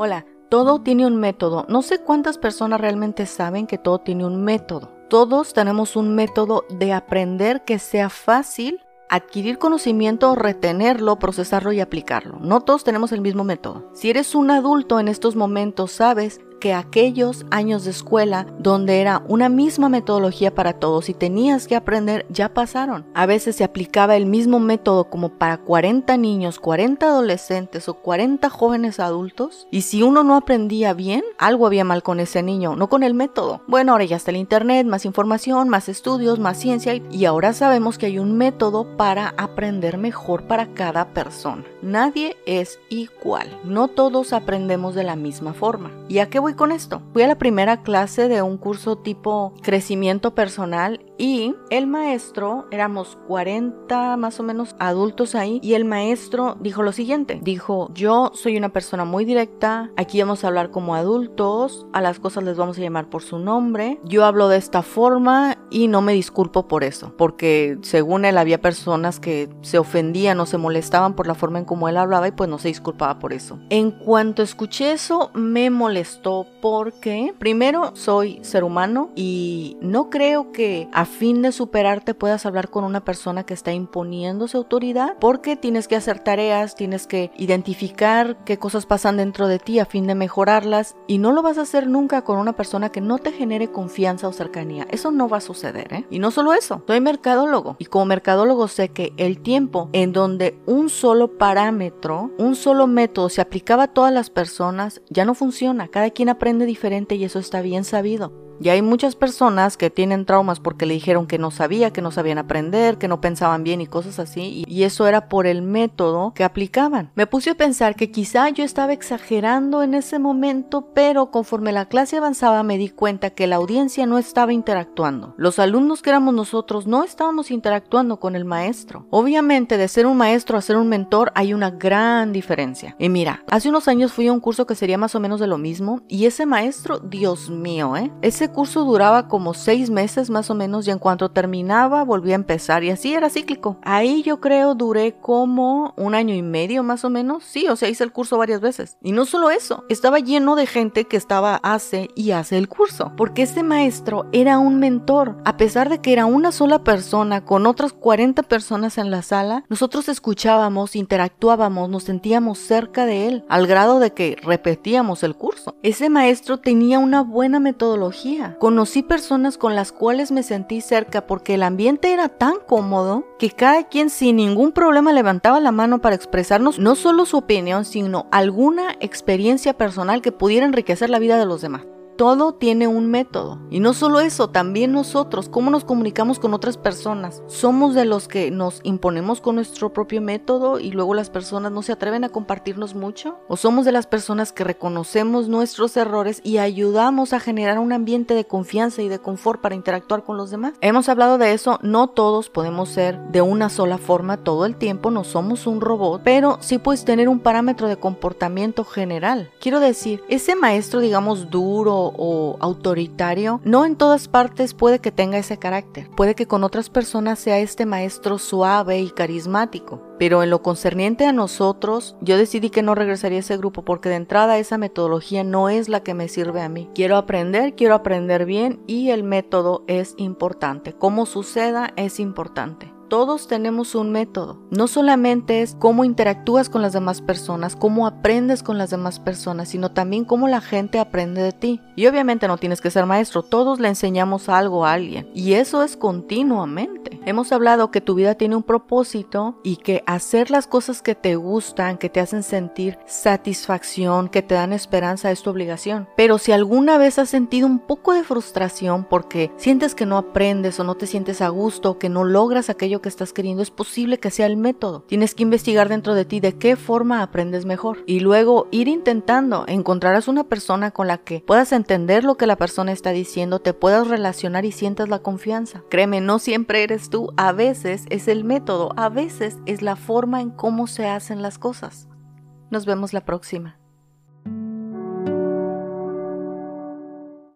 Hola, todo tiene un método. No sé cuántas personas realmente saben que todo tiene un método. Todos tenemos un método de aprender que sea fácil adquirir conocimiento, retenerlo, procesarlo y aplicarlo. No todos tenemos el mismo método. Si eres un adulto en estos momentos, sabes que aquellos años de escuela donde era una misma metodología para todos y tenías que aprender ya pasaron. A veces se aplicaba el mismo método como para 40 niños, 40 adolescentes o 40 jóvenes adultos y si uno no aprendía bien, algo había mal con ese niño, no con el método. Bueno, ahora ya está el internet, más información, más estudios, más ciencia y ahora sabemos que hay un método para aprender mejor para cada persona. Nadie es igual, no todos aprendemos de la misma forma. ¿Y a qué voy con esto? Fui a la primera clase de un curso tipo crecimiento personal y el maestro, éramos 40 más o menos adultos ahí, y el maestro dijo lo siguiente, dijo, yo soy una persona muy directa, aquí vamos a hablar como adultos, a las cosas les vamos a llamar por su nombre, yo hablo de esta forma y no me disculpo por eso, porque según él había personas que se ofendían o se molestaban por la forma en cómo él hablaba y pues no se disculpaba por eso. En cuanto escuché eso, me molestó porque primero soy ser humano y no creo que a fin de superarte puedas hablar con una persona que está imponiendo su autoridad porque tienes que hacer tareas, tienes que identificar qué cosas pasan dentro de ti a fin de mejorarlas y no lo vas a hacer nunca con una persona que no te genere confianza o cercanía. Eso no va a suceder, ¿eh? Y no solo eso, soy mercadólogo y como mercadólogo sé que el tiempo en donde un solo parámetro, un solo método se aplicaba a todas las personas ya no funciona. Cada quien aprende diferente y eso está bien sabido. Y hay muchas personas que tienen traumas porque le dijeron que no sabía, que no sabían aprender, que no pensaban bien y cosas así, y, eso era por el método que aplicaban. Me puse a pensar que quizá yo estaba exagerando en ese momento, pero conforme la clase avanzaba me di cuenta que la audiencia no estaba interactuando. Los alumnos que éramos nosotros no estábamos interactuando con el maestro. Obviamente de ser un maestro a ser un mentor hay una gran diferencia. Y mira, hace unos años fui a un curso que sería más o menos de lo mismo, y ese maestro, Dios mío, ¿eh? Ese curso duraba como seis meses más o menos y en cuanto terminaba volvía a empezar y así era cíclico. Ahí yo creo duré como un año y medio más o menos. Sí, o sea, hice el curso varias veces. Y no solo eso, estaba lleno de gente que estaba hace y hace el curso. Porque ese maestro era un mentor. A pesar de que era una sola persona con otras 40 personas en la sala, nosotros escuchábamos, interactuábamos, nos sentíamos cerca de él, al grado de que repetíamos el curso. Ese maestro tenía una buena metodología Conocí personas con las cuales me sentí cerca porque el ambiente era tan cómodo que cada quien sin ningún problema levantaba la mano para expresarnos no solo su opinión, sino alguna experiencia personal que pudiera enriquecer la vida de los demás todo tiene un método. Y no solo eso, también nosotros, cómo nos comunicamos con otras personas. Somos de los que nos imponemos con nuestro propio método y luego las personas no se atreven a compartirnos mucho. O somos de las personas que reconocemos nuestros errores y ayudamos a generar un ambiente de confianza y de confort para interactuar con los demás. Hemos hablado de eso, no todos podemos ser de una sola forma todo el tiempo, no somos un robot, pero sí puedes tener un parámetro de comportamiento general. Quiero decir, ese maestro, digamos, duro o autoritario, no en todas partes puede que tenga ese carácter. Puede que con otras personas sea este maestro suave y carismático. Pero en lo concerniente a nosotros, yo decidí que no regresaría a ese grupo porque de entrada esa metodología no es la que me sirve a mí. Quiero aprender, quiero aprender bien y el método es importante. Cómo suceda es importante. Todos tenemos un método. No solamente es cómo interactúas con las demás personas, cómo aprendes con las demás personas, sino también cómo la gente aprende de ti. Y obviamente no tienes que ser maestro, todos le enseñamos algo a alguien. Y eso es continuamente. Hemos hablado que tu vida tiene un propósito y que hacer las cosas que te gustan, que te hacen sentir satisfacción, que te dan esperanza es tu obligación. Pero si alguna vez has sentido un poco de frustración porque sientes que no aprendes o no te sientes a gusto que no logras que estás queriendo, es posible que sea el método. Tienes que investigar dentro de ti de qué forma aprendes mejor y luego ir intentando. Encontrarás una persona con la que puedas entender lo que la persona está diciendo, te puedas relacionar y sientas la confianza. Créeme, no siempre eres tú, a veces es el método, a veces es la forma en cómo se hacen las cosas. Nos vemos la próxima.